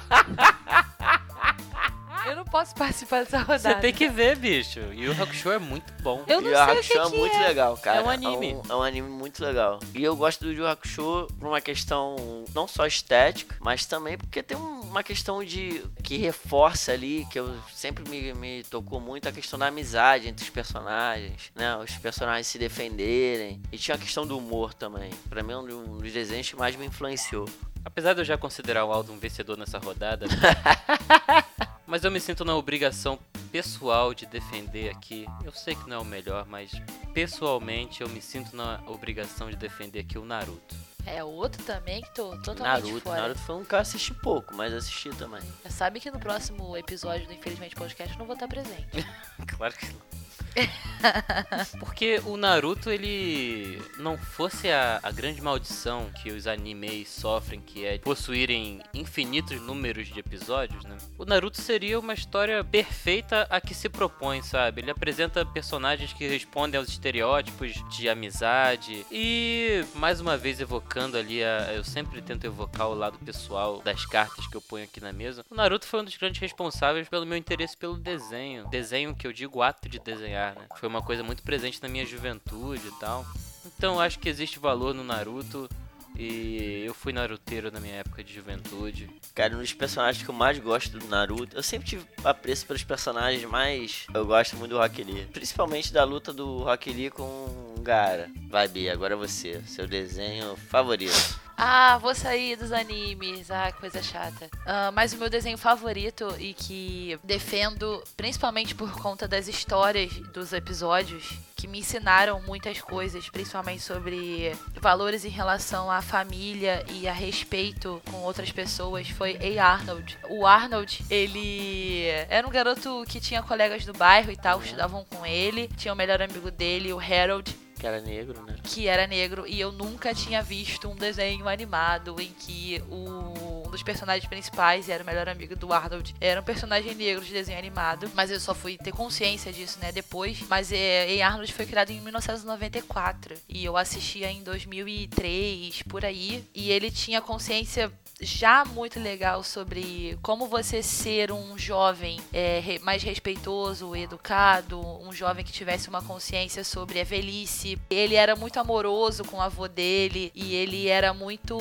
Speaker 3: posso participar dessa rodada.
Speaker 1: Você tem que ver, bicho. E o Hakusho é muito bom.
Speaker 3: Eu não
Speaker 2: Yu Yu
Speaker 3: sei o que,
Speaker 2: Hakusho é
Speaker 3: que
Speaker 2: muito
Speaker 3: é.
Speaker 2: legal, cara.
Speaker 1: É um anime.
Speaker 2: É um, é um anime muito legal. E eu gosto do Yu Yu Hakusho por uma questão não só estética, mas também porque tem um- uma questão de que reforça ali, que eu sempre me, me tocou muito a questão da amizade entre os personagens, né? Os personagens se defenderem. E tinha a questão do humor também. Pra mim é um dos desenhos que mais me influenciou.
Speaker 1: Apesar de eu já considerar o Aldo um vencedor nessa rodada, mas eu me sinto na obrigação pessoal de defender aqui. Eu sei que não é o melhor, mas pessoalmente eu me sinto na obrigação de defender aqui o Naruto.
Speaker 3: É outro também que tô totalmente
Speaker 2: Naruto,
Speaker 3: fora.
Speaker 2: Naruto foi um que eu assisti pouco, mas assisti também.
Speaker 3: Sabe que no próximo episódio do Infelizmente Podcast eu não vou estar presente.
Speaker 1: Claro que não. Porque o Naruto, ele não fosse a, a grande maldição que os animes sofrem, que é possuírem infinitos números de episódios, né? O Naruto seria uma história perfeita a que se propõe, sabe? Ele apresenta personagens que respondem aos estereótipos de amizade e, mais uma vez, evocando ali, a, eu sempre tento evocar o lado pessoal das cartas que eu ponho aqui na mesa. O Naruto foi um dos grandes responsáveis pelo meu interesse pelo desenho. Desenho que eu digo ato de né? Foi uma coisa muito presente na minha juventude e tal. Então acho que existe valor no Naruto. E eu fui naruteiro na minha época de juventude.
Speaker 2: Cara, um dos personagens que eu mais gosto do Naruto, eu sempre tive apreço pelos personagens, mas eu gosto muito do Rock Lee. Principalmente da luta do Rock Lee com o Gaara. Vai, Bia, agora é você. Seu desenho favorito.
Speaker 3: Ah, vou sair dos animes. Ah, coisa chata. Ah, mas o meu desenho favorito e que defendo principalmente por conta das histórias dos episódios que me ensinaram muitas coisas, principalmente sobre valores em relação à família e a respeito com outras pessoas, foi A. Arnold. O Arnold, ele era um garoto que tinha colegas do bairro e tal, estudavam com ele, tinha o melhor amigo dele, o Harold,
Speaker 2: Que era negro, né?
Speaker 3: que era negro e eu nunca tinha visto um desenho animado em que o, um dos personagens principais era o melhor amigo do Arnold era um personagem negro de desenho animado mas eu só fui ter consciência disso né depois mas é, e Arnold foi criado em 1994 e eu assistia em 2003 por aí e ele tinha consciência já muito legal sobre como você ser um jovem é, mais respeitoso, educado, um jovem que tivesse uma consciência sobre a velhice. Ele era muito amoroso com o avô dele e ele era muito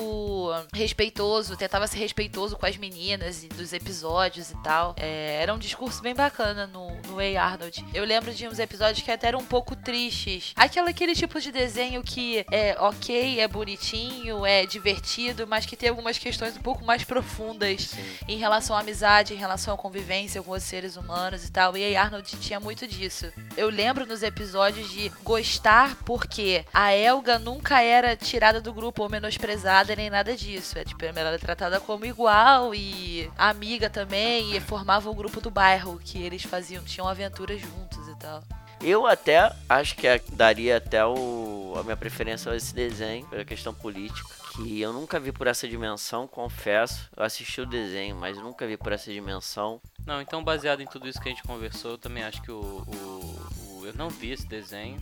Speaker 3: respeitoso, tentava ser respeitoso com as meninas e dos episódios e tal. É, era um discurso bem bacana no, no A. Arnold. Eu lembro de uns episódios que até eram um pouco tristes. Aquela, aquele tipo de desenho que é ok, é bonitinho, é divertido, mas que tem algumas questões um pouco mais profundas
Speaker 2: Sim.
Speaker 3: em relação à amizade, em relação à convivência com os seres humanos e tal. E a Arnold tinha muito disso. Eu lembro nos episódios de gostar porque a Elga nunca era tirada do grupo ou menosprezada nem nada disso. É tipo, ela era tratada como igual e amiga também e formava o grupo do bairro que eles faziam, tinham aventuras juntos e tal.
Speaker 2: Eu até acho que a- daria até o, a minha preferência a esse desenho, pela questão política. Que eu nunca vi por essa dimensão, confesso. Eu assisti o desenho, mas nunca vi por essa dimensão.
Speaker 1: Não, então baseado em tudo isso que a gente conversou, eu também acho que o, o- o- eu não vi esse desenho,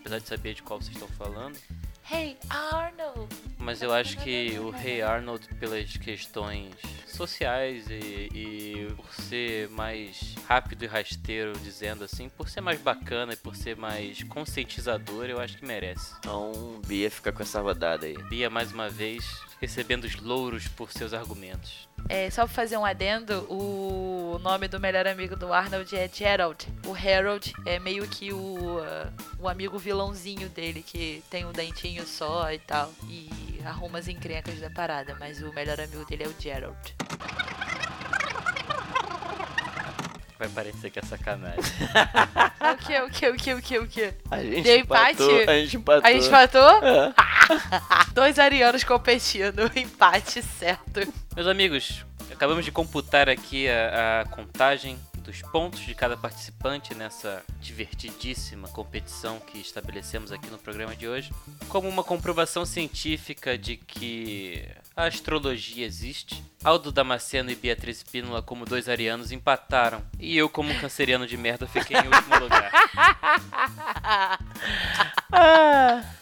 Speaker 1: apesar de saber de qual vocês estão falando.
Speaker 3: Hey, Arnold!
Speaker 1: Mas eu acho que o Rei Arnold, pelas questões sociais e, e por ser mais rápido e rasteiro, dizendo assim, por ser mais bacana e por ser mais conscientizador, eu acho que merece.
Speaker 2: Então, Bia fica com essa rodada aí.
Speaker 1: Bia, mais uma vez, recebendo os louros por seus argumentos.
Speaker 3: É, só pra fazer um adendo, o nome do melhor amigo do Arnold é Gerald. O Harold é meio que o, ah, o amigo vilãozinho dele, que tem um dentinho só e tal. E arruma as encrencas da parada, mas o melhor amigo dele é o Gerald.
Speaker 1: Vai parecer que é sacanagem.
Speaker 3: o que, o que, o que, o que, o que?
Speaker 2: A gente
Speaker 3: Deu empate?
Speaker 2: empatou. A gente empatou.
Speaker 3: A gente empatou?
Speaker 2: É.
Speaker 3: Dois arianos competindo, empate certo.
Speaker 1: Meus amigos, acabamos de computar aqui a, a contagem dos pontos de cada participante nessa divertidíssima competição que estabelecemos aqui no programa de hoje, como uma comprovação científica de que a astrologia existe. Aldo Damasceno e Beatriz Pínola, como dois arianos, empataram. E eu, como um canceriano de merda, fiquei em último lugar.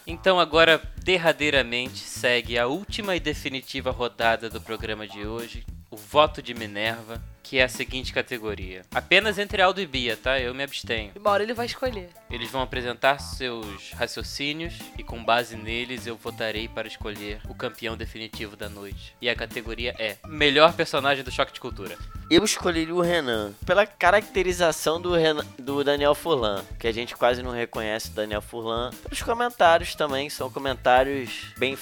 Speaker 1: Então agora, derradeiramente, segue a última e definitiva rodada do programa de hoje, voto de Minerva, que é a seguinte categoria. Apenas entre Aldo e Bia, tá? Eu me abstenho.
Speaker 3: Uma hora ele vai escolher.
Speaker 1: Eles vão apresentar seus raciocínios e com base neles eu votarei para escolher o campeão definitivo da noite. E a categoria é Melhor Personagem do Choque de Cultura.
Speaker 2: Eu escolheria o Renan pela caracterização do, Renan- do Daniel Furlan, que a gente quase não reconhece o Daniel Furlan. Pelos comentários também, são comentários bem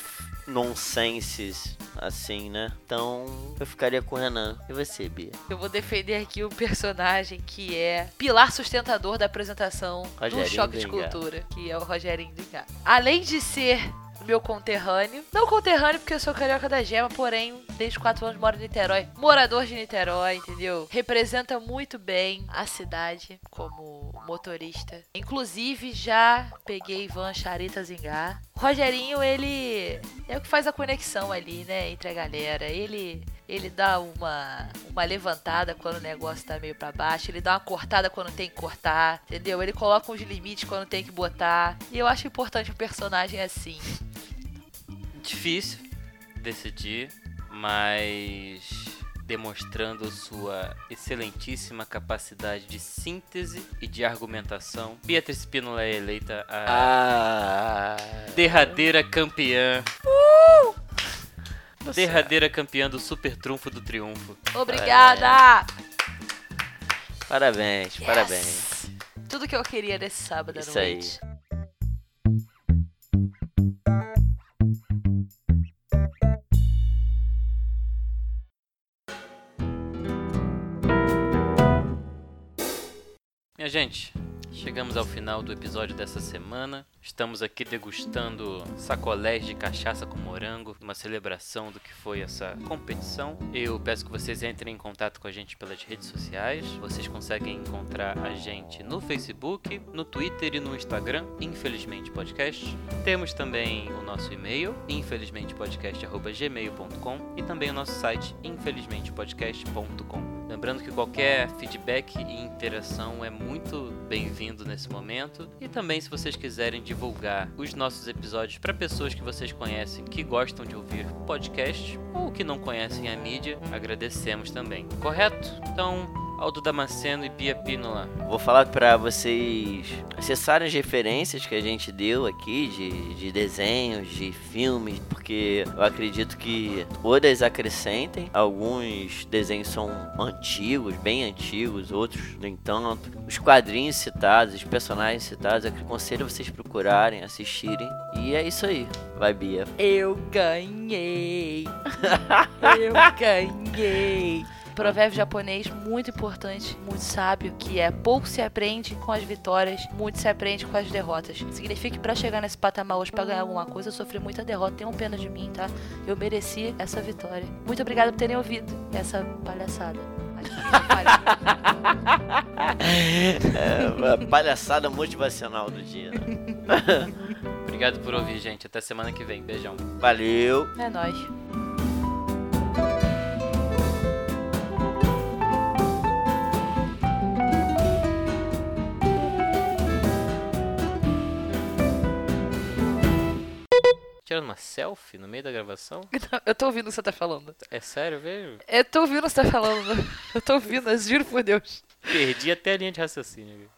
Speaker 2: nonsenses, assim, né? Então eu ficaria com o Renan. E você, Bia?
Speaker 3: Eu vou defender aqui o personagem que é pilar sustentador da apresentação do Choque de. Cultura, que é o Rogerinho do Engar. Além de ser meu conterrâneo, não conterrâneo porque eu sou carioca da gema, porém, desde 4 anos moro em Niterói, morador de Niterói, entendeu? Representa muito bem a cidade como motorista. Inclusive, já peguei van Charita Zingar. Rogerinho, ele é o que faz a conexão ali, né, entre a galera. Ele ele dá uma, uma levantada quando o negócio tá meio pra baixo, ele dá uma cortada quando tem que cortar, entendeu? Ele coloca uns limites quando tem que botar. E eu acho importante um personagem assim.
Speaker 1: Difícil decidir, mas demonstrando sua excelentíssima capacidade de síntese e de argumentação, Beatriz Pínola é eleita a
Speaker 2: Ah.
Speaker 1: derradeira campeã. Você derradeira é. campeã do super trunfo do triunfo.
Speaker 3: Obrigada! É.
Speaker 2: Parabéns,
Speaker 3: yes.
Speaker 2: parabéns.
Speaker 3: Tudo que eu queria nesse sábado Isso à
Speaker 2: noite. Aí.
Speaker 3: Minha
Speaker 1: gente, chegamos ao final do episódio dessa semana. Estamos aqui degustando sacolés de cachaça com morango, uma celebração do que foi essa competição. Eu peço que vocês entrem em contato com a gente pelas redes sociais. Vocês conseguem encontrar a gente no Facebook, no Twitter e no Instagram, Infelizmente Podcast. Temos também o nosso e-mail, infelizmentepodcast.gmail.com e também o nosso site, infelizmentepodcast.com. Lembrando que qualquer feedback e interação é muito bem-vindo nesse momento. E também, se vocês quiserem divulgar os nossos episódios para pessoas que vocês conhecem que gostam de ouvir podcast ou que não conhecem a mídia, agradecemos também. Correto? Então, Aldo Damasceno e Bia Pínola.
Speaker 2: Vou falar para vocês acessarem as referências que a gente deu aqui de, de desenhos, de filmes, porque eu acredito que todas acrescentem. Alguns desenhos são antigos, bem antigos, outros nem tanto. Os quadrinhos citados, os personagens citados, eu aconselho vocês procurarem, assistirem. E é isso aí. Vai, Bia.
Speaker 3: Eu ganhei! Eu ganhei! Provérbio japonês muito importante, muito sábio, que é pouco se aprende com as vitórias, muito se aprende com as derrotas. Significa que pra chegar nesse patamar hoje, pra ganhar alguma coisa, eu sofri muita derrota. Tenham pena de mim, tá? Eu mereci essa vitória. Muito obrigada por terem ouvido essa palhaçada.
Speaker 2: É, a palhaçada motivacional do dia.
Speaker 1: Obrigado por ouvir, gente. Até semana que vem. Beijão.
Speaker 2: Valeu.
Speaker 3: É nóis.
Speaker 1: Tirando uma selfie no meio da gravação?
Speaker 3: Eu tô ouvindo o que você tá falando.
Speaker 1: É sério, velho?
Speaker 3: Eu tô ouvindo o que você tá falando. Eu tô ouvindo, eu juro por Deus.
Speaker 1: Perdi até a linha de raciocínio.